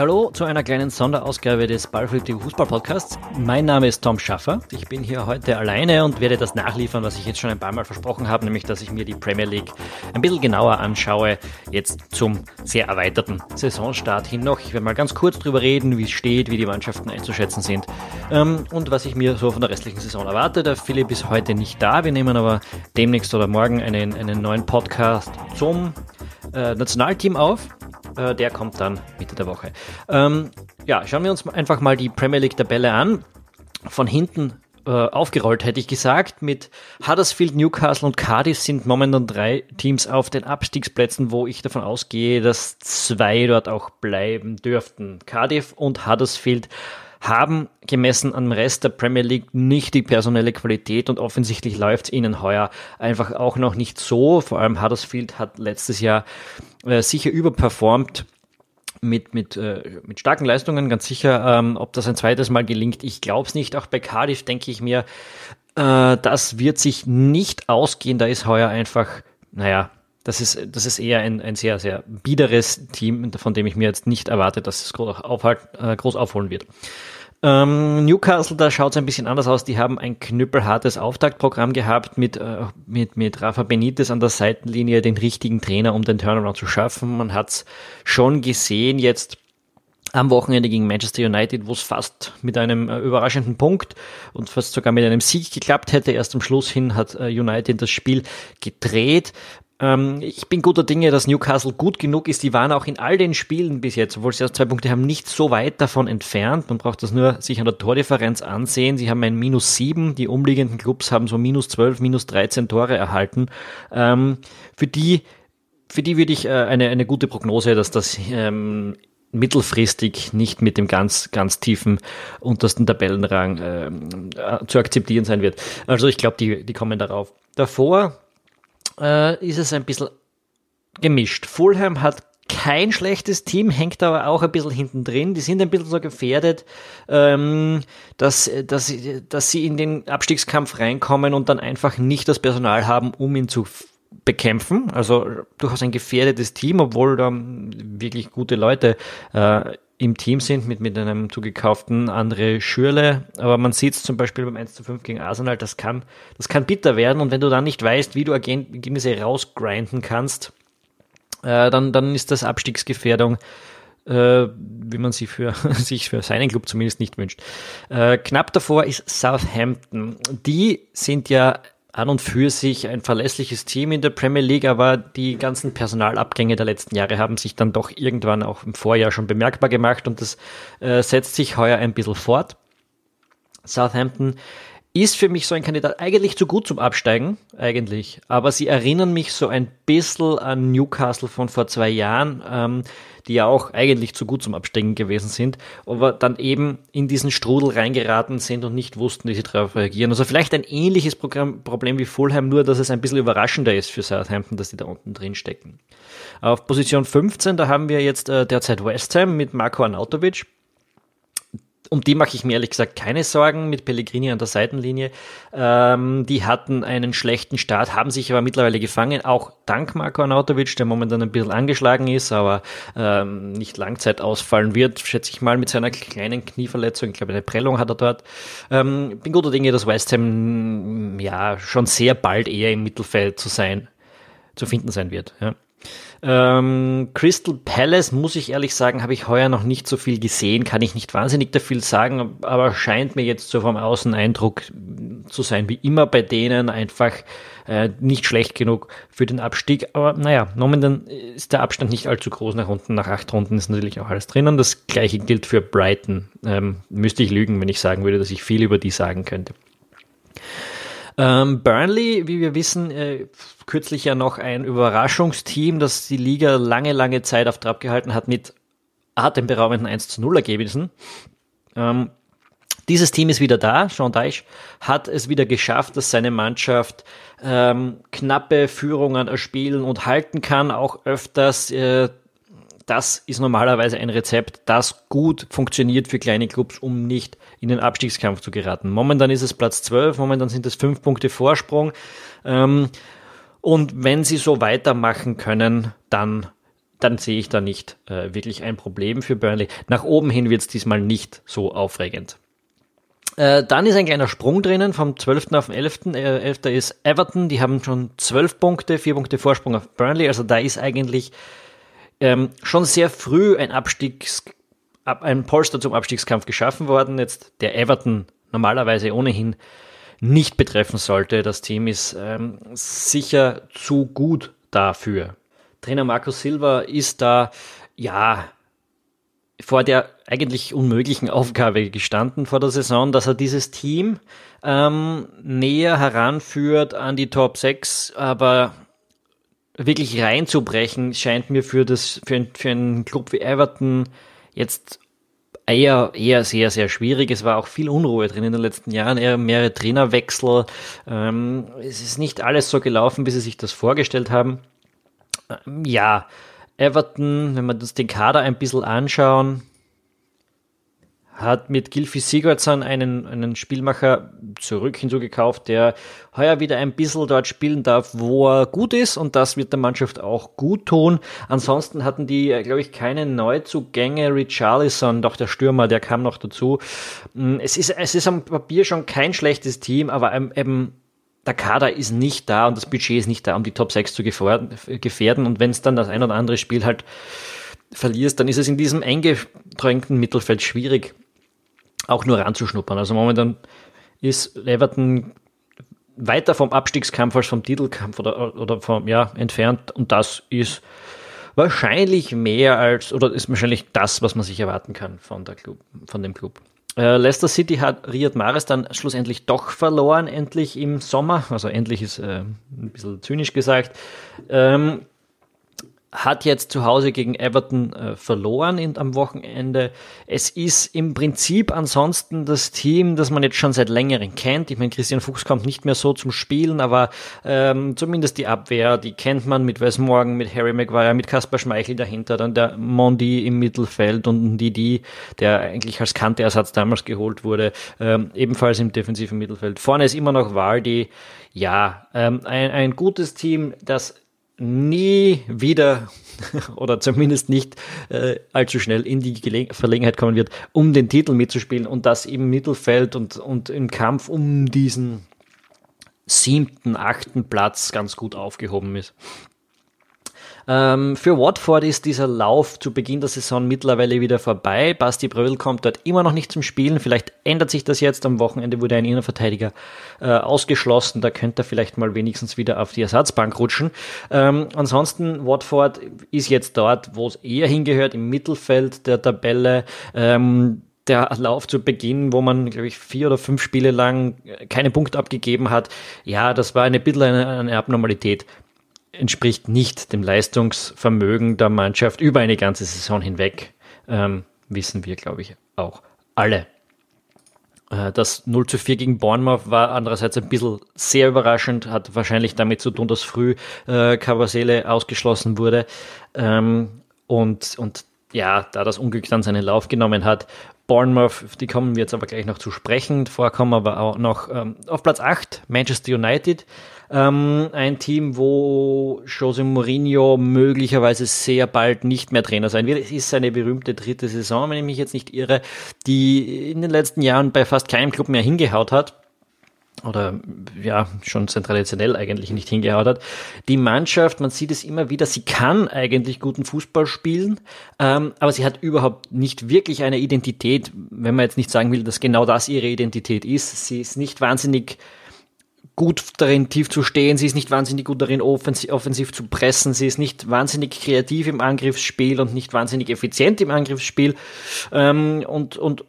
Ja, hallo zu einer kleinen Sonderausgabe des Ballflüchtigen Fußball Podcasts. Mein Name ist Tom Schaffer. Ich bin hier heute alleine und werde das nachliefern, was ich jetzt schon ein paar Mal versprochen habe, nämlich dass ich mir die Premier League ein bisschen genauer anschaue, jetzt zum sehr erweiterten Saisonstart hin noch. Ich werde mal ganz kurz drüber reden, wie es steht, wie die Mannschaften einzuschätzen sind ähm, und was ich mir so von der restlichen Saison erwarte. Der Philipp ist heute nicht da. Wir nehmen aber demnächst oder morgen einen, einen neuen Podcast zum äh, Nationalteam auf. Äh, der kommt dann Mitte der Woche. Ähm, ja, schauen wir uns einfach mal die Premier League-Tabelle an. Von hinten äh, aufgerollt, hätte ich gesagt. Mit Huddersfield, Newcastle und Cardiff sind momentan drei Teams auf den Abstiegsplätzen, wo ich davon ausgehe, dass zwei dort auch bleiben dürften. Cardiff und Huddersfield haben gemessen am Rest der Premier League nicht die personelle Qualität und offensichtlich läuft es ihnen heuer einfach auch noch nicht so. Vor allem Huddersfield hat letztes Jahr äh, sicher überperformt mit, mit, äh, mit starken Leistungen, ganz sicher. Ähm, ob das ein zweites Mal gelingt, ich glaube es nicht. Auch bei Cardiff denke ich mir, äh, das wird sich nicht ausgehen. Da ist heuer einfach, naja, das ist, das ist eher ein, ein sehr, sehr biederes Team, von dem ich mir jetzt nicht erwarte, dass es groß, aufhalt, äh, groß aufholen wird. Ähm, Newcastle, da schaut es ein bisschen anders aus. Die haben ein knüppelhartes Auftaktprogramm gehabt mit, äh, mit, mit Rafa Benitez an der Seitenlinie, den richtigen Trainer, um den Turnaround zu schaffen. Man hat es schon gesehen jetzt am Wochenende gegen Manchester United, wo es fast mit einem äh, überraschenden Punkt und fast sogar mit einem Sieg geklappt hätte. Erst am Schluss hin hat äh, United das Spiel gedreht. Ähm, ich bin guter Dinge, dass Newcastle gut genug ist. Die waren auch in all den Spielen bis jetzt, obwohl sie erst zwei Punkte haben, nicht so weit davon entfernt. Man braucht das nur sich an der Tordifferenz ansehen. Sie haben ein Minus sieben. Die umliegenden Clubs haben so minus zwölf, minus 13 Tore erhalten. Ähm, für die, für die würde ich äh, eine, eine gute Prognose, dass das ähm, mittelfristig nicht mit dem ganz, ganz tiefen untersten Tabellenrang äh, zu akzeptieren sein wird. Also ich glaube, die, die kommen darauf. Davor äh, ist es ein bisschen gemischt. Fulham hat kein schlechtes Team, hängt aber auch ein bisschen hinten drin. Die sind ein bisschen so gefährdet, ähm, dass, dass, dass sie in den Abstiegskampf reinkommen und dann einfach nicht das Personal haben, um ihn zu bekämpfen. Also durchaus ein gefährdetes Team, obwohl da wirklich gute Leute äh, im Team sind mit, mit einem zugekauften André Schürle. Aber man sieht es zum Beispiel beim 1 zu 5 gegen Arsenal, das kann, das kann bitter werden. Und wenn du dann nicht weißt, wie du Ergebnisse rausgrinden kannst, äh, dann, dann ist das Abstiegsgefährdung, äh, wie man sie für, sich für seinen Club zumindest nicht wünscht. Äh, knapp davor ist Southampton. Die sind ja an und für sich ein verlässliches Team in der Premier League, aber die ganzen Personalabgänge der letzten Jahre haben sich dann doch irgendwann auch im Vorjahr schon bemerkbar gemacht und das äh, setzt sich heuer ein bisschen fort. Southampton ist für mich so ein Kandidat eigentlich zu gut zum Absteigen, eigentlich. Aber sie erinnern mich so ein bisschen an Newcastle von vor zwei Jahren, ähm, die ja auch eigentlich zu gut zum Absteigen gewesen sind, aber dann eben in diesen Strudel reingeraten sind und nicht wussten, wie sie darauf reagieren. Also vielleicht ein ähnliches Programm, Problem wie Fulham, nur dass es ein bisschen überraschender ist für Southampton, dass die da unten drin stecken. Auf Position 15, da haben wir jetzt äh, derzeit West Ham mit Marco Arnautovic um die mache ich mir ehrlich gesagt keine Sorgen mit Pellegrini an der Seitenlinie. Ähm, die hatten einen schlechten Start, haben sich aber mittlerweile gefangen, auch dank Marko Arnautovic, der momentan ein bisschen angeschlagen ist, aber ähm, nicht Langzeit ausfallen wird, schätze ich mal, mit seiner kleinen Knieverletzung. Ich glaube, eine Prellung hat er dort. Ähm, bin guter Dinge, dass West Ham ja schon sehr bald eher im Mittelfeld zu sein, zu finden sein wird. Ja. Ähm, Crystal Palace, muss ich ehrlich sagen, habe ich heuer noch nicht so viel gesehen, kann ich nicht wahnsinnig dafür sagen, aber scheint mir jetzt so vom Außeneindruck zu sein, wie immer bei denen, einfach äh, nicht schlecht genug für den Abstieg. Aber naja, momentan ist der Abstand nicht allzu groß nach unten. Nach acht Runden ist natürlich auch alles drinnen. Das gleiche gilt für Brighton. Ähm, müsste ich lügen, wenn ich sagen würde, dass ich viel über die sagen könnte. Ähm, Burnley, wie wir wissen, äh, kürzlich ja noch ein Überraschungsteam, das die Liga lange, lange Zeit auf Trab gehalten hat mit atemberaubenden 1 zu 0 Ergebnissen. Ähm, dieses Team ist wieder da. Sean Deich hat es wieder geschafft, dass seine Mannschaft ähm, knappe Führungen erspielen und halten kann, auch öfters äh, das ist normalerweise ein Rezept, das gut funktioniert für kleine Clubs, um nicht in den Abstiegskampf zu geraten. Momentan ist es Platz 12, momentan sind es fünf Punkte Vorsprung. Ähm, und wenn sie so weitermachen können, dann dann sehe ich da nicht äh, wirklich ein Problem für Burnley. Nach oben hin wird es diesmal nicht so aufregend. Äh, dann ist ein kleiner Sprung drinnen vom 12. auf den 11. Äh, 11. ist Everton, die haben schon 12 Punkte, 4 Punkte Vorsprung auf Burnley, also da ist eigentlich ähm, schon sehr früh ein Abstiegs, ein Polster zum Abstiegskampf geschaffen worden. Jetzt der Everton normalerweise ohnehin nicht betreffen sollte. Das Team ist ähm, sicher zu gut dafür. Trainer Markus Silva ist da, ja, vor der eigentlich unmöglichen Aufgabe gestanden vor der Saison, dass er dieses Team ähm, näher heranführt an die Top 6, aber wirklich reinzubrechen scheint mir für, das, für, für einen Club wie Everton jetzt eher, eher sehr, sehr schwierig. Es war auch viel Unruhe drin in den letzten Jahren, eher mehrere Trainerwechsel. Ähm, es ist nicht alles so gelaufen, wie sie sich das vorgestellt haben. Ähm, ja, Everton, wenn wir uns den Kader ein bisschen anschauen, hat mit Gilfi Sigurdsson einen, einen Spielmacher zurück hinzugekauft, der heuer wieder ein bisschen dort spielen darf, wo er gut ist und das wird der Mannschaft auch gut tun. Ansonsten hatten die, glaube ich, keine Neuzugänge. Richarlison, doch der Stürmer, der kam noch dazu. Mm, es ist, es ist am Papier schon kein schlechtes Team, aber eben der Kader ist nicht da und das Budget ist nicht da, um die Top 6 zu gefährden. Und wenn es dann das ein oder andere Spiel halt verlierst, dann ist es in diesem eingedrängten Mittelfeld schwierig, auch nur ranzuschnuppern. Also momentan ist Everton weiter vom Abstiegskampf als vom Titelkampf oder, oder vom, ja, entfernt und das ist wahrscheinlich mehr als, oder ist wahrscheinlich das, was man sich erwarten kann von, der Club, von dem Club. Äh, Leicester City hat Riyad Mahrez dann schlussendlich doch verloren, endlich im Sommer. Also endlich ist äh, ein bisschen zynisch gesagt. Ähm, hat jetzt zu Hause gegen Everton äh, verloren in, am Wochenende. Es ist im Prinzip ansonsten das Team, das man jetzt schon seit längerem kennt. Ich meine, Christian Fuchs kommt nicht mehr so zum Spielen, aber ähm, zumindest die Abwehr, die kennt man mit Wes Morgan, mit Harry Maguire, mit Kaspar Schmeichel dahinter, dann der Mondi im Mittelfeld und Didi, der eigentlich als Kanteersatz damals geholt wurde, ähm, ebenfalls im defensiven Mittelfeld. Vorne ist immer noch Waldi. Ja, ähm, ein, ein gutes Team, das nie wieder oder zumindest nicht äh, allzu schnell in die Gelegen Verlegenheit kommen wird, um den Titel mitzuspielen und das im Mittelfeld und, und im Kampf um diesen siebten, achten Platz ganz gut aufgehoben ist. Ähm, für Watford ist dieser Lauf zu Beginn der Saison mittlerweile wieder vorbei. Basti Bröll kommt dort immer noch nicht zum Spielen. Vielleicht ändert sich das jetzt. Am Wochenende wurde ein Innenverteidiger äh, ausgeschlossen. Da könnte er vielleicht mal wenigstens wieder auf die Ersatzbank rutschen. Ähm, ansonsten, Watford ist jetzt dort, wo es eher hingehört, im Mittelfeld der Tabelle. Ähm, der Lauf zu Beginn, wo man, glaube ich, vier oder fünf Spiele lang keine Punkte abgegeben hat, ja, das war eine bisschen eine, eine Abnormalität entspricht nicht dem Leistungsvermögen der Mannschaft über eine ganze Saison hinweg, ähm, wissen wir, glaube ich, auch alle. Äh, das 0 zu 4 gegen Bournemouth war andererseits ein bisschen sehr überraschend, hat wahrscheinlich damit zu tun, dass früh äh, Cavasele ausgeschlossen wurde. Ähm, und, und ja, da das Unglück dann seinen Lauf genommen hat. Bournemouth, die kommen wir jetzt aber gleich noch zu sprechen. Vorher kommen aber auch noch ähm, auf Platz 8 Manchester United. Ähm, ein Team, wo Jose Mourinho möglicherweise sehr bald nicht mehr Trainer sein wird. Es ist seine berühmte dritte Saison, wenn ich mich jetzt nicht irre, die in den letzten Jahren bei fast keinem Club mehr hingehaut hat oder ja, schon traditionell eigentlich nicht hingehaut hat. Die Mannschaft, man sieht es immer wieder, sie kann eigentlich guten Fußball spielen, ähm, aber sie hat überhaupt nicht wirklich eine Identität, wenn man jetzt nicht sagen will, dass genau das ihre Identität ist. Sie ist nicht wahnsinnig gut darin, tief zu stehen. Sie ist nicht wahnsinnig gut darin, offensiv, offensiv zu pressen. Sie ist nicht wahnsinnig kreativ im Angriffsspiel und nicht wahnsinnig effizient im Angriffsspiel. Ähm, und, und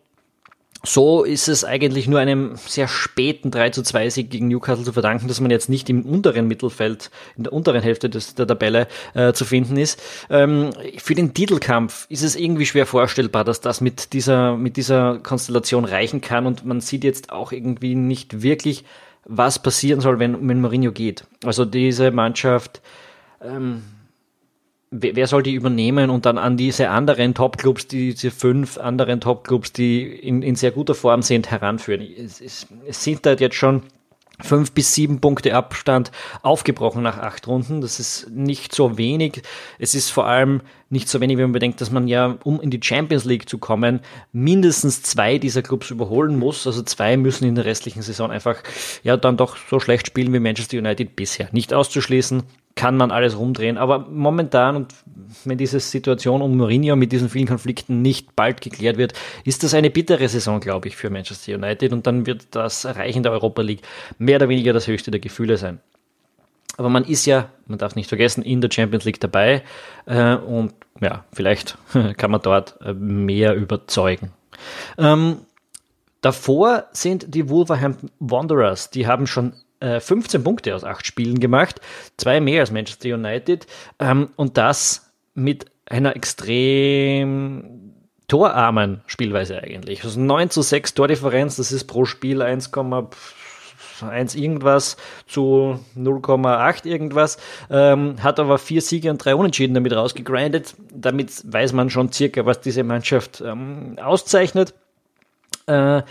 so ist es eigentlich nur einem sehr späten 3 zu 2 Sieg gegen Newcastle zu verdanken, dass man jetzt nicht im unteren Mittelfeld, in der unteren Hälfte des, der Tabelle äh, zu finden ist. Ähm, für den Titelkampf ist es irgendwie schwer vorstellbar, dass das mit dieser, mit dieser Konstellation reichen kann und man sieht jetzt auch irgendwie nicht wirklich, was passieren soll, wenn, wenn Mourinho geht. Also diese Mannschaft, ähm, wer, wer soll die übernehmen und dann an diese anderen Topclubs, diese fünf anderen Topclubs, die in, in sehr guter Form sind, heranführen? Es, es, es sind da jetzt schon fünf bis sieben Punkte Abstand aufgebrochen nach acht Runden. Das ist nicht so wenig. Es ist vor allem nicht so wenig, wenn man bedenkt, dass man ja, um in die Champions League zu kommen, mindestens zwei dieser Clubs überholen muss. Also zwei müssen in der restlichen Saison einfach ja dann doch so schlecht spielen wie Manchester United bisher. Nicht auszuschließen, kann man alles rumdrehen. Aber momentan, und wenn diese Situation um Mourinho mit diesen vielen Konflikten nicht bald geklärt wird, ist das eine bittere Saison, glaube ich, für Manchester United. Und dann wird das Erreichen der Europa League mehr oder weniger das höchste der Gefühle sein. Aber man ist ja, man darf nicht vergessen, in der Champions League dabei. Äh, und ja, vielleicht kann man dort äh, mehr überzeugen. Ähm, davor sind die Wolverhampton Wanderers. Die haben schon 15 äh, Punkte aus acht Spielen gemacht, zwei mehr als Manchester United ähm, und das mit einer extrem torarmen Spielweise eigentlich. Also 9 zu 6 Tordifferenz, das ist pro Spiel 1,1 irgendwas zu 0,8 irgendwas, ähm, hat aber vier Siege und drei Unentschieden damit rausgegrindet. Damit weiß man schon circa, was diese Mannschaft ähm, auszeichnet. Äh,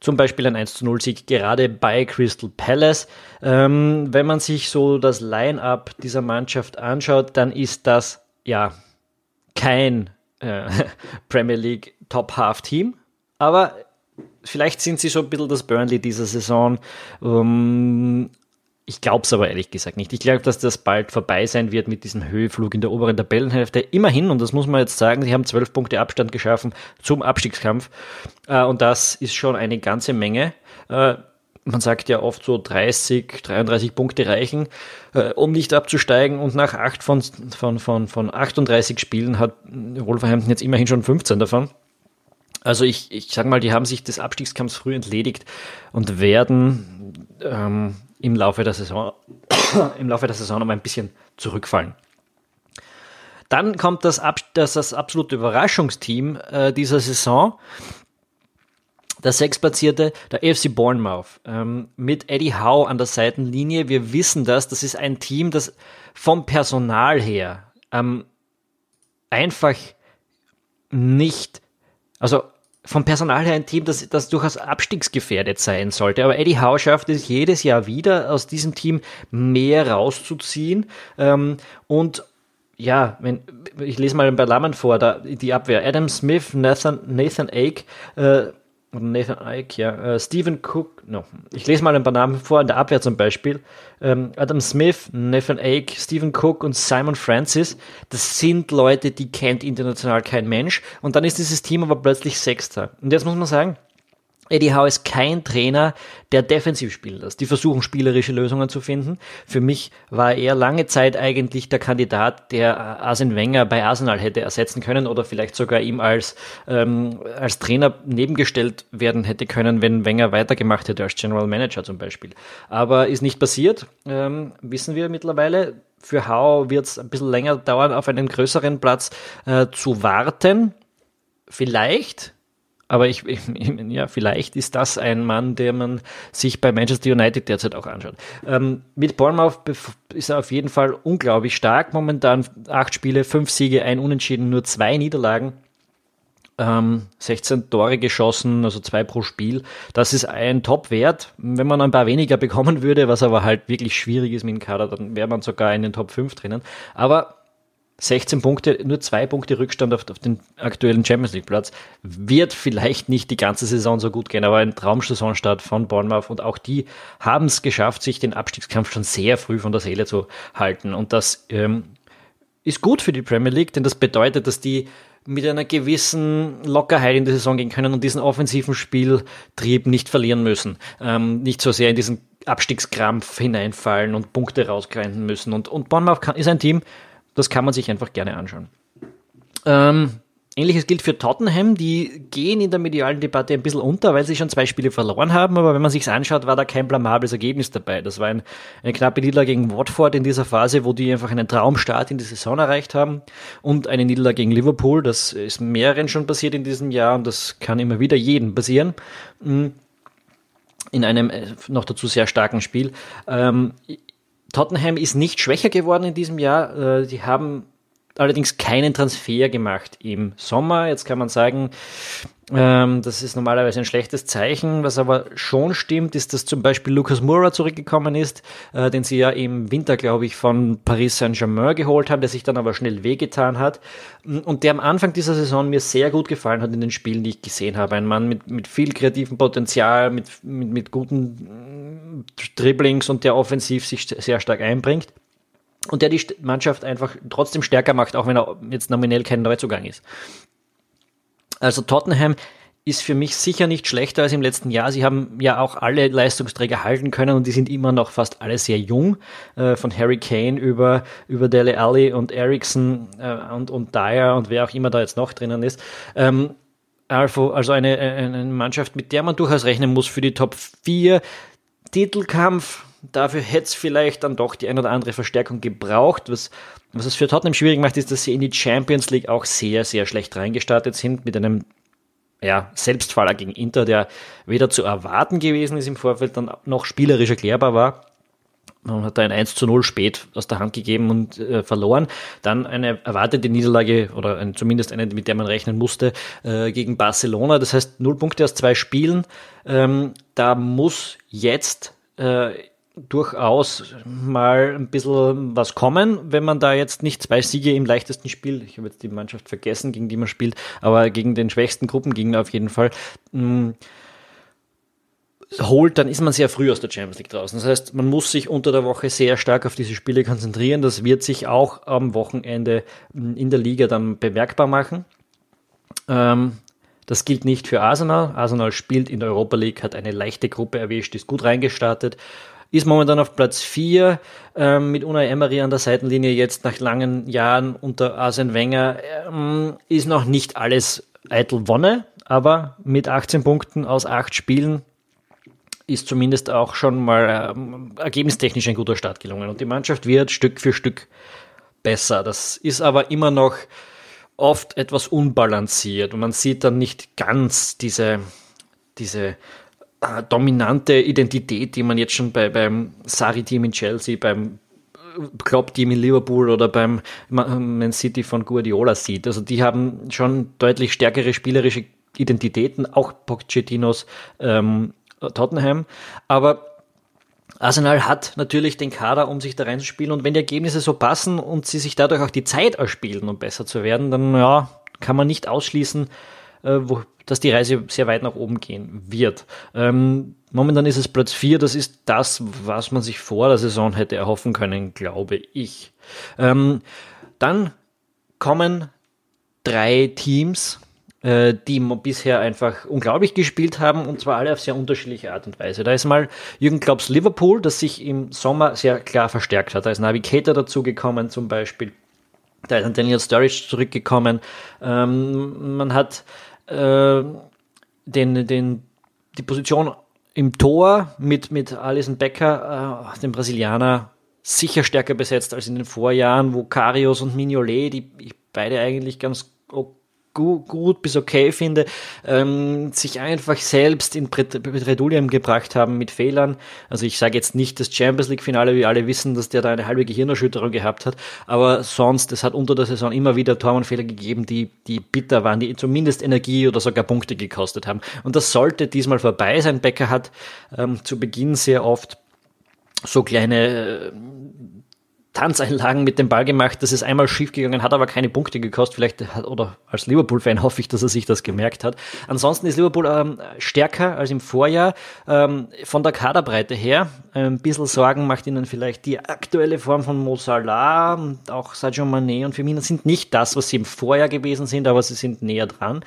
zum Beispiel ein 1 zu 0 Sieg gerade bei Crystal Palace. Ähm, wenn man sich so das Line-up dieser Mannschaft anschaut, dann ist das ja kein äh, Premier League Top Half Team, aber vielleicht sind sie so ein bisschen das Burnley dieser Saison. Ähm, ich glaube es aber ehrlich gesagt nicht. Ich glaube, dass das bald vorbei sein wird mit diesem Höheflug in der oberen Tabellenhälfte. Immerhin, und das muss man jetzt sagen, sie haben zwölf Punkte Abstand geschaffen zum Abstiegskampf. Äh, und das ist schon eine ganze Menge. Äh, man sagt ja oft so 30, 33 Punkte reichen, äh, um nicht abzusteigen. Und nach acht von, von, von, von 38 Spielen hat Wolverhampton jetzt immerhin schon 15 davon. Also ich, ich sag mal, die haben sich des Abstiegskampfs früh entledigt und werden ähm, im Laufe der Saison, im Laufe der Saison noch ein bisschen zurückfallen. Dann kommt das, das, das absolute Überraschungsteam äh, dieser Saison. Der sechsplatzierte, der AFC Bournemouth, ähm, mit Eddie Howe an der Seitenlinie. Wir wissen das, das ist ein Team, das vom Personal her ähm, einfach nicht, also vom Personal her ein Team, das, das durchaus abstiegsgefährdet sein sollte. Aber Eddie Howe schafft es jedes Jahr wieder, aus diesem Team mehr rauszuziehen. Ähm, und ja, wenn, ich lese mal bei Lammen vor, da, die Abwehr. Adam Smith, Nathan, Nathan Ake, äh, Nathan Ike, ja, äh, Stephen Cook, no. ich lese mal ein paar Namen vor, in der Abwehr zum Beispiel. Ähm, Adam Smith, Nathan Ake, Stephen Cook und Simon Francis, das sind Leute, die kennt international kein Mensch. Und dann ist dieses Team aber plötzlich Sechster. Und jetzt muss man sagen, Eddie Howe ist kein Trainer, der defensiv spielen lässt. Die versuchen spielerische Lösungen zu finden. Für mich war er lange Zeit eigentlich der Kandidat, der Arsene Wenger bei Arsenal hätte ersetzen können oder vielleicht sogar ihm als, ähm, als Trainer nebengestellt werden hätte können, wenn Wenger weitergemacht hätte als General Manager zum Beispiel. Aber ist nicht passiert, ähm, wissen wir mittlerweile. Für Howe wird es ein bisschen länger dauern, auf einen größeren Platz äh, zu warten. Vielleicht aber ich, ich, ja, vielleicht ist das ein Mann, der man sich bei Manchester United derzeit auch anschaut. Ähm, mit Bournemouth ist er auf jeden Fall unglaublich stark. Momentan acht Spiele, fünf Siege, ein Unentschieden, nur zwei Niederlagen. Ähm, 16 Tore geschossen, also zwei pro Spiel. Das ist ein Top-Wert. Wenn man ein paar weniger bekommen würde, was aber halt wirklich schwierig ist mit dem Kader, dann wäre man sogar in den Top 5 drinnen. Aber 16 Punkte, nur zwei Punkte Rückstand auf, auf, den aktuellen Champions League Platz. Wird vielleicht nicht die ganze Saison so gut gehen, aber ein Traumsaisonstart von Bournemouth und auch die haben es geschafft, sich den Abstiegskampf schon sehr früh von der Seele zu halten. Und das ähm, ist gut für die Premier League, denn das bedeutet, dass die mit einer gewissen Lockerheit in die Saison gehen können und diesen offensiven Spieltrieb nicht verlieren müssen. Ähm, nicht so sehr in diesen Abstiegskrampf hineinfallen und Punkte rausgreifen müssen. Und, und Bournemouth kann, ist ein Team, das kann man sich einfach gerne anschauen. Ähm, Ähnliches gilt für Tottenham, die gehen in der medialen Debatte ein bisschen unter, weil sie schon zwei Spiele verloren haben, aber wenn man sich's anschaut, war da kein blamables Ergebnis dabei. Das war ein, eine knappe Niederlage gegen Watford in dieser Phase, wo die einfach einen Traumstart in die Saison erreicht haben und eine Niederlage gegen Liverpool, das ist mehreren schon passiert in diesem Jahr und das kann immer wieder jedem passieren. Mm, in einem äh, noch dazu sehr starken Spiel. Ähm, Tottenham ist nicht schwächer geworden in diesem Jahr. Äh, die haben allerdings keinen Transfer gemacht im Sommer. Jetzt kann man sagen, ähm, das ist normalerweise ein schlechtes Zeichen. Was aber schon stimmt, ist, dass zum Beispiel Lucas Moura zurückgekommen ist, äh, den sie ja im Winter, glaube ich, von Paris Saint-Germain geholt haben, der sich dann aber schnell wehgetan hat und der am Anfang dieser Saison mir sehr gut gefallen hat in den Spielen, die ich gesehen habe. Ein Mann mit, mit viel kreativem Potenzial, mit, mit, mit guten Dribblings und der offensiv sich sehr stark einbringt und der die Mannschaft einfach trotzdem stärker macht, auch wenn er jetzt nominell kein Neuzugang ist. Also Tottenham ist für mich sicher nicht schlechter als im letzten Jahr. Sie haben ja auch alle Leistungsträger halten können und die sind immer noch fast alle sehr jung. Äh, von Harry Kane über, über Dele Alli und Ericsson äh, und, und Dyer und wer auch immer da jetzt noch drinnen ist. Ähm, also, eine, eine Mannschaft, mit der man durchaus rechnen muss für die Top 4. Titelkampf, dafür hätte es vielleicht dann doch die ein oder andere Verstärkung gebraucht. Was, was es für Tottenham schwierig macht, ist, dass sie in die Champions League auch sehr, sehr schlecht reingestartet sind mit einem ja, Selbstfaller gegen Inter, der weder zu erwarten gewesen ist im Vorfeld, dann noch spielerisch erklärbar war. Man hat da ein 1 zu 0 spät aus der Hand gegeben und äh, verloren. Dann eine erwartete Niederlage oder ein, zumindest eine, mit der man rechnen musste, äh, gegen Barcelona. Das heißt, null Punkte aus zwei Spielen. Ähm, da muss jetzt äh, durchaus mal ein bisschen was kommen, wenn man da jetzt nicht zwei Siege im leichtesten Spiel, ich habe jetzt die Mannschaft vergessen, gegen die man spielt, aber gegen den schwächsten Gruppengegner auf jeden Fall, mh, mm, holt, dann ist man sehr früh aus der Champions League draußen. Das heißt, man muss sich unter der Woche sehr stark auf diese Spiele konzentrieren. Das wird sich auch am Wochenende mm, in der Liga dann bemerkbar machen. Ähm, das gilt nicht für Arsenal. Arsenal spielt in der Europa League, hat eine leichte Gruppe erwischt, ist gut reingestartet ist momentan auf Platz 4 ähm, mit Unai Emery an der Seitenlinie jetzt nach langen Jahren unter Arsene Wenger. Ähm, ist noch nicht alles eitel Wonne, aber mit 18 Punkten aus 8 Spielen ist zumindest auch schon mal ähm, ergebnistechnisch ein guter Start gelungen. Und die Mannschaft wird Stück für Stück besser. Das ist aber immer noch oft etwas unbalanciert und man sieht dann nicht ganz diese, diese äh, dominante Identität, die man jetzt schon bei, beim Sari-Team in Chelsea, beim Klopp-Team in Liverpool oder beim Man City von Guardiola sieht. Also die haben schon deutlich stärkere spielerische Identitäten, auch Pochettinos ähm, Tottenham. Aber Arsenal hat natürlich den Kader, um sich da reinzuspielen. Und wenn die Ergebnisse so passen und sie sich dadurch auch die Zeit erspielen, um besser zu werden, dann ja, kann man nicht ausschließen, äh, dass die Reise sehr weit nach oben gehen wird. Ähm, momentan ist es Platz 4, das ist das, was man sich vor der Saison hätte erhoffen können, glaube ich. Ähm, dann kommen drei Teams, die bisher einfach unglaublich gespielt haben und zwar alle auf sehr unterschiedliche Art und Weise. Da ist mal Jürgen Klopps Liverpool, das sich im Sommer sehr klar verstärkt hat. Da ist Navigator dazugekommen zum Beispiel. Da ist ein Daniel Sturridge zurückgekommen. Ähm, man hat äh, den, den, die Position im Tor mit, mit Alison Becker, äh, dem Brasilianer, sicher stärker besetzt als in den Vorjahren, wo Karius und Mignolet, die beide eigentlich ganz gut bis okay finde, ähm, sich einfach selbst in Bredouillen gebracht haben mit Fehlern. Also ich sage jetzt nicht das Champions League Finale, wie alle wissen, dass der da eine halbe Gehirnerschütterung gehabt hat, aber sonst, es hat unter der Saison immer wieder Tormannfehler gegeben, die, die bitter waren, die zumindest Energie oder sogar Punkte gekostet haben. Und das sollte diesmal vorbei sein. Becker hat ähm, zu Beginn sehr oft so kleine äh, Tanzeinlagen mit dem Ball gemacht. Das ist einmal schiefgegangen, hat aber keine Punkte gekostet. Vielleicht hat, oder als Liverpool-Fan hoffe ich, dass er sich das gemerkt hat. Ansonsten ist Liverpool ähm, stärker als im Vorjahr. Ähm, von der Kaderbreite her. Ein bisschen Sorgen macht ihnen vielleicht die aktuelle Form von Mo Salah und auch Sadio Mane und Firmino sind nicht das, was sie im Vorjahr gewesen sind, aber sie sind näher dran.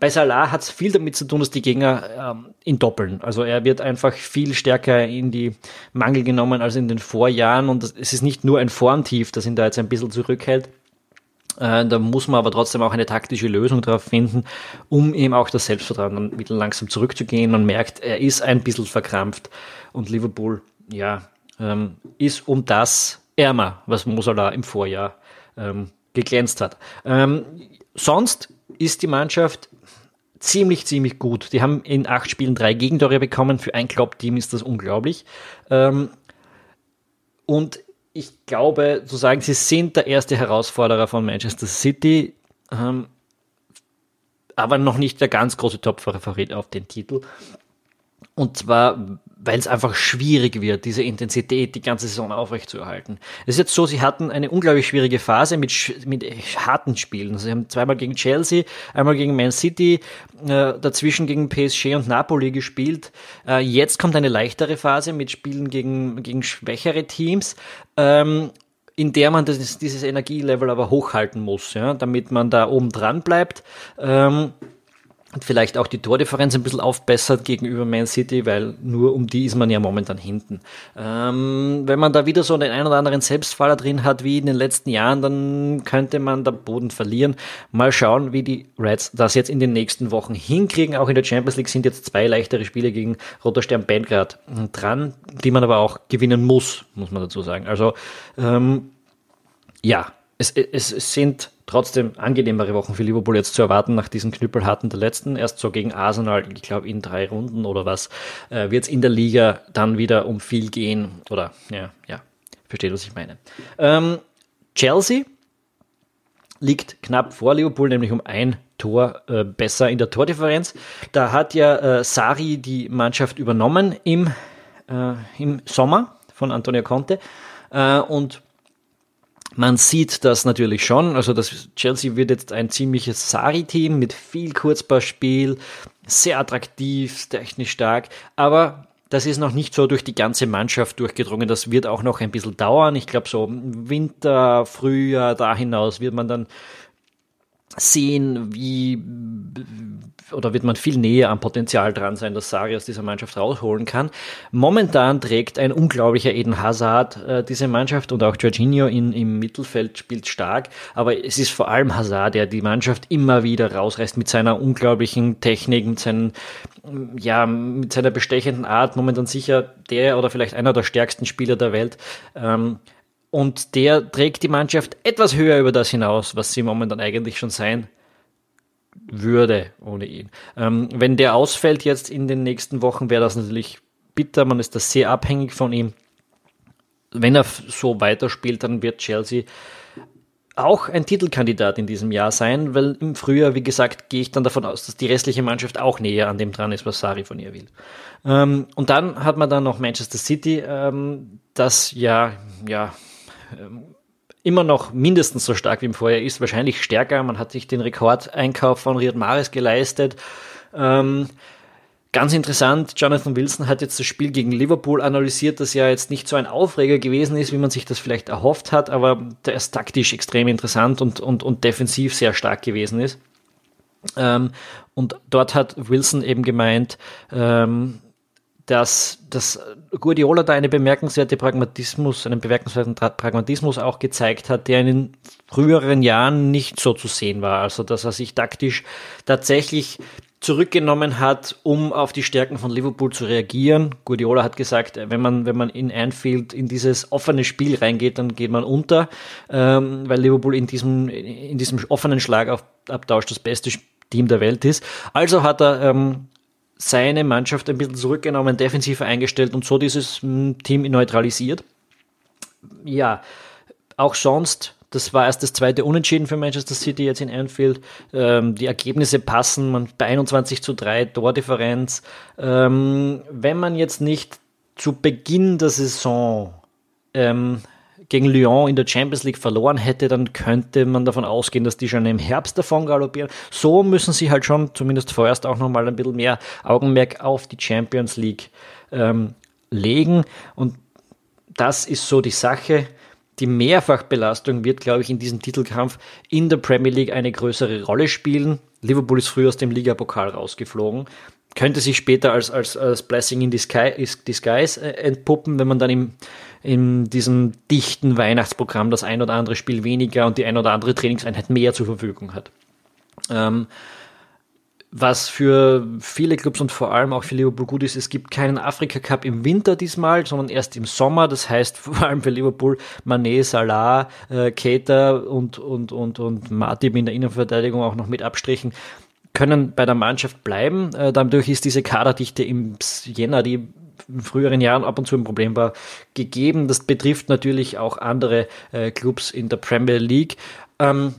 Bei Salah hat es viel damit zu tun, dass die Gegner ähm, ihn doppeln. Also er wird einfach viel stärker in die Mangel genommen als in den Vorjahren und es ist nicht nur ein Formtief, das ihn da jetzt ein bisschen zurückhält. Äh, da muss man aber trotzdem auch eine taktische Lösung darauf finden, um eben auch das Selbstvertrauen dann wieder langsam zurückzugehen. Man merkt, er ist ein bisschen verkrampft und Liverpool, ja, ähm, ist um das ärmer, was Mosala im Vorjahr ähm, geglänzt hat. Ähm, sonst ist die Mannschaft ziemlich, ziemlich gut. Die haben in acht Spielen drei Gegentore bekommen. Für ein Klopp-Team ist das unglaublich. Ähm, und ich glaube, zu sagen, sie sind der erste Herausforderer von Manchester City, ähm, aber noch nicht der ganz große Top-Favorit auf den Titel. Und zwar, weil es einfach schwierig wird, diese Intensität die ganze Saison aufrechtzuerhalten. Es ist jetzt so, sie hatten eine unglaublich schwierige Phase mit, mit harten Spielen. Sie haben zweimal gegen Chelsea, einmal gegen Man City, äh, dazwischen gegen PSG und Napoli gespielt. Äh, jetzt kommt eine leichtere Phase mit Spielen gegen, gegen schwächere Teams. Ähm, in der man das, dieses Energielevel aber hochhalten muss, ja, damit man da oben dran bleibt. Ähm, und vielleicht auch die Tordifferenz ein bisschen aufbessert gegenüber Man City, weil nur um die ist man ja momentan hinten. Ähm, wenn man da wieder so den einen oder anderen Selbstfaller drin hat wie in den letzten Jahren, dann könnte man da Boden verlieren. Mal schauen, wie die Reds das jetzt in den nächsten Wochen hinkriegen. Auch in der Champions League sind jetzt zwei leichtere Spiele gegen Roter Stern Belgrad dran, die man aber auch gewinnen muss, muss man dazu sagen. Also ähm, ja, es, es, es sind trotzdem angenehmere Wochen für Liverpool jetzt zu erwarten nach diesen Knüppelharten der letzten. Erst so gegen Arsenal, ich glaube in drei Runden oder was, äh, wird es in der Liga dann wieder um viel gehen. Oder ja, ja, versteht, was ich meine. Ähm, Chelsea liegt knapp vor Liverpool, nämlich um ein Tor äh, besser in der Tordifferenz. Da hat ja äh, Sari die Mannschaft übernommen im, äh, im Sommer von Antonio Conte. Äh, und man sieht das natürlich schon. Also das Chelsea wird jetzt ein ziemliches Sari-Team mit viel Kurzballspiel, sehr attraktiv, technisch stark, aber das ist noch nicht so durch die ganze Mannschaft durchgedrungen. Das wird auch noch ein bisschen dauern. Ich glaube, so Winter, Frühjahr, da hinaus wird man dann sehen, wie oder wird man viel näher am Potenzial dran sein, dass Sari aus dieser Mannschaft rausholen kann. Momentan trägt ein unglaublicher Eden Hazard äh, diese Mannschaft und auch Jorginho in, im Mittelfeld spielt stark, aber es ist vor allem Hazard, der die Mannschaft immer wieder rausreißt mit seiner unglaublichen Technik, mit seinen ja, mit seiner bestechenden Art, momentan sicher der oder vielleicht einer der stärksten Spieler der Welt. Ähm, und der trägt die Mannschaft etwas höher über das hinaus, was sie momentan eigentlich schon sein würde ohne ihn. Ähm, wenn der ausfällt jetzt in den nächsten Wochen, wäre das natürlich bitter. Man ist da sehr abhängig von ihm. Wenn er so weiterspielt, dann wird Chelsea auch ein Titelkandidat in diesem Jahr sein, weil im Frühjahr, wie gesagt, gehe ich dann davon aus, dass die restliche Mannschaft auch näher an dem dran ist, was Sari von ihr will. Ähm, und dann hat man dann noch Manchester City, ähm, das ja, ja, immer noch mindestens so stark wie im Vorjahr ist, wahrscheinlich stärker. Man hat sich den Rekordeinkauf von Riyad Mahrez geleistet. Ähm, ganz interessant, Jonathan Wilson hat jetzt das Spiel gegen Liverpool analysiert, das ja jetzt nicht so ein Aufreger gewesen ist, wie man sich das vielleicht erhofft hat, aber der ist taktisch extrem interessant und, und, und defensiv sehr stark gewesen ist. Ähm, und dort hat Wilson eben gemeint, ähm, dass, dass Guardiola da eine bemerkenswerte Pragmatismus, einen bemerkenswerten Pragmatismus auch gezeigt hat, der in den früheren Jahren nicht so zu sehen war. Also, dass er sich taktisch tatsächlich zurückgenommen hat, um auf die Stärken von Liverpool zu reagieren. Guardiola hat gesagt, wenn man, wenn man in Anfield in dieses offene Spiel reingeht, dann geht man unter, ähm, weil Liverpool in diesem, in diesem offenen Schlagabtausch das beste Team der Welt ist. Also hat er ähm, seine Mannschaft ein bisschen zurückgenommen, defensiver eingestellt und so dieses hm, Team neutralisiert. Ja, auch sonst, das war erst das zweite Unentschieden für Manchester City jetzt in Anfield. Ähm, die Ergebnisse passen, man bei 21 zu 3 Tordifferenz. Ähm, wenn man jetzt nicht zu Beginn der Saison ähm, gegen Lyon in der Champions League verloren hätte, dann könnte man davon ausgehen, dass die schon im Herbst davon galoppieren. So müssen sie halt schon zumindest vorerst auch nochmal ein bisschen mehr Augenmerk auf die Champions League ähm, legen. Und das ist so die Sache. Die Mehrfachbelastung wird, glaube ich, in diesem Titelkampf in der Premier League eine größere Rolle spielen. Liverpool ist früher aus dem Ligapokal rausgeflogen könnte sich später als, als, als Blessing in Disguise äh, entpuppen, wenn man dann im, in diesem dichten Weihnachtsprogramm das ein oder andere Spiel weniger und die ein oder andere Trainingseinheit mehr zur Verfügung hat. Ähm, was für viele Clubs und vor allem auch für Liverpool gut ist, es gibt keinen Afrika Cup im Winter diesmal, sondern erst im Sommer. Das heißt vor allem für Liverpool Mané, Salah, äh, Keita und, und, und, und Matip in der Innenverteidigung auch noch mit Abstrichen können bei der Mannschaft bleiben. Äh, dadurch ist diese Kaderdichte im Jänner, die in früheren Jahren ab und zu ein Problem war, gegeben. Das betrifft natürlich auch andere äh, Clubs in der Premier League. Ähm,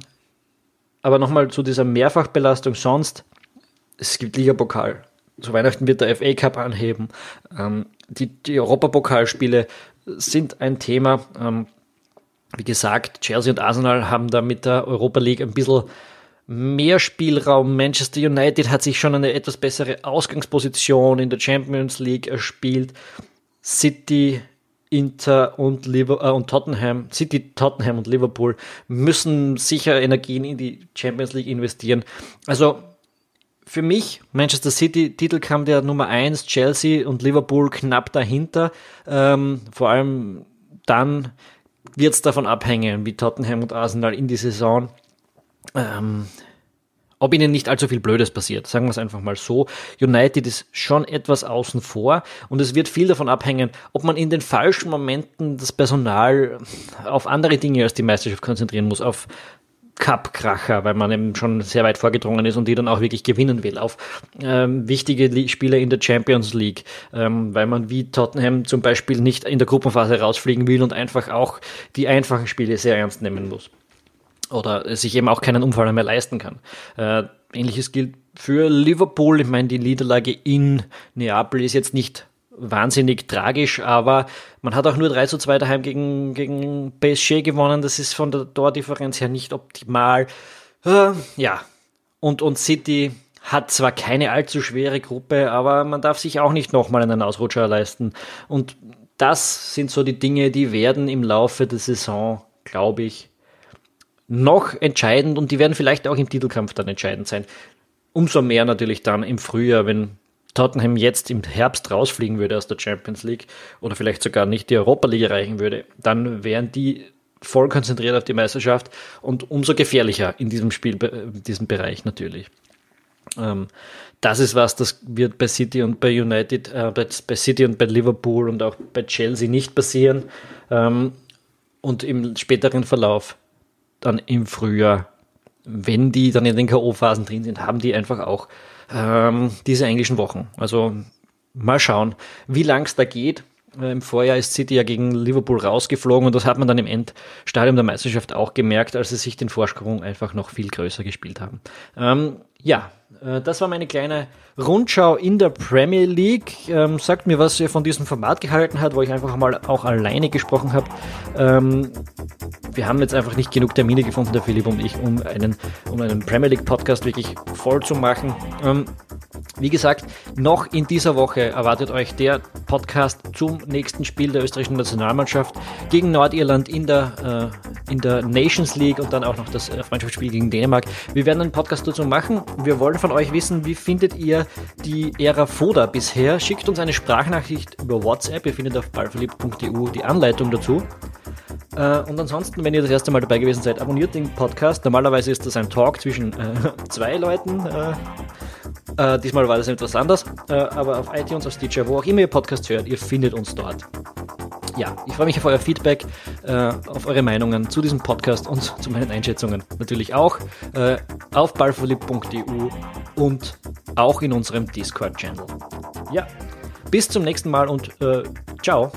aber nochmal zu dieser Mehrfachbelastung sonst. Es gibt Ligapokal. Zu Weihnachten wird der FA Cup anheben. Ähm, die, die Europapokalspiele sind ein Thema. Ähm, wie gesagt, Chelsea und Arsenal haben da mit der Europa League ein bisschen mehr Spielraum. Manchester United hat sich schon eine etwas bessere Ausgangsposition in der Champions League erspielt. City, Inter und, Liverpool, äh, und Tottenham, City, Tottenham und Liverpool müssen sicher Energien in die Champions League investieren. Also für mich, Manchester City, Titelkampf der Nummer 1, Chelsea und Liverpool knapp dahinter. Ähm, vor allem dann wird es davon abhängen, wie Tottenham und Arsenal in die Saison ähm, ob ihnen nicht allzu viel Blödes passiert. Sagen wir es einfach mal so. United ist schon etwas außen vor und es wird viel davon abhängen, ob man in den falschen Momenten das Personal auf andere Dinge als die Meisterschaft konzentrieren muss, auf Cup-Kracher, weil man eben schon sehr weit vorgedrungen ist und die dann auch wirklich gewinnen will, auf ähm, wichtige Spieler in der Champions League, ähm, weil man wie Tottenham zum Beispiel nicht in der Gruppenphase rausfliegen will und einfach auch die einfachen Spiele sehr ernst nehmen muss oder sich eben auch keinen Unfall mehr leisten kann. Äh, ähnliches gilt für Liverpool. Ich meine, die Niederlage in Neapel ist jetzt nicht wahnsinnig tragisch, aber man hat auch nur 3 zu 2 daheim gegen, gegen PSG gewonnen. Das ist von der Tordifferenz her nicht optimal. Äh, ja, und, und City hat zwar keine allzu schwere Gruppe, aber man darf sich auch nicht nochmal einen Ausrutscher leisten. Und das sind so die Dinge, die werden im Laufe der Saison, glaube ich, noch entscheidend und die werden vielleicht auch im Titelkampf dann entscheidend sein. Umso mehr natürlich dann im Frühjahr, wenn Tottenham jetzt im Herbst rausfliegen würde aus der Champions League oder vielleicht sogar nicht die Europa League erreichen würde, dann wären die voll konzentriert auf die Meisterschaft und umso gefährlicher in diesem Spiel, in diesem Bereich natürlich. Ähm, das ist was, das wird bei City und bei United, äh, bei, bei, City und bei Liverpool und auch bei Chelsea nicht passieren. Ähm, und im späteren Verlauf dann im Frühjahr, wenn die dann in den K.O.-Phasen drin sind, haben die einfach auch ähm, diese englischen Wochen. Also mal schauen, wie lang es da geht. Äh, Im Vorjahr ist City ja gegen Liverpool rausgeflogen und das hat man dann im Endstadium der Meisterschaft auch gemerkt, als sie sich den Vorsprung einfach noch viel größer gespielt haben. Ähm, ja, das war meine kleine Rundschau in der Premier League. Ähm, sagt mir, was ihr von diesem Format gehalten habt, wo ich einfach mal auch alleine gesprochen habe. Ähm, wir haben jetzt einfach nicht genug Termine gefunden, der Philipp und ich, um einen, um einen Premier League Podcast wirklich voll zu machen. Ähm, wie gesagt, noch in dieser Woche erwartet euch der Podcast zum nächsten Spiel der österreichischen Nationalmannschaft gegen Nordirland in der, äh, in der Nations League und dann auch noch das äh, Freundschaftsspiel gegen Dänemark. Wir werden einen Podcast dazu machen. Wir wollen von euch wissen, wie findet ihr die Ära Foda bisher? Schickt uns eine Sprachnachricht über WhatsApp. Ihr findet auf ballverliebt.eu die Anleitung dazu. Äh, und ansonsten, wenn ihr das erste Mal dabei gewesen seid, abonniert den Podcast. Normalerweise ist das ein Talk zwischen äh, zwei Leuten. Äh, äh diesmal war das etwas anders, äh, aber auf iTunes, auf Stitcher, wo auch immer ihr Podcast hört, ihr findet uns dort. Ja, ich freue mich auf euer Feedback, äh, auf eure Meinungen zu diesem Podcast und zu meinen Einschätzungen natürlich auch auf ballverliebt.eu und auch in unserem Discord-Channel. Ja, bis zum nächsten Mal und ciao.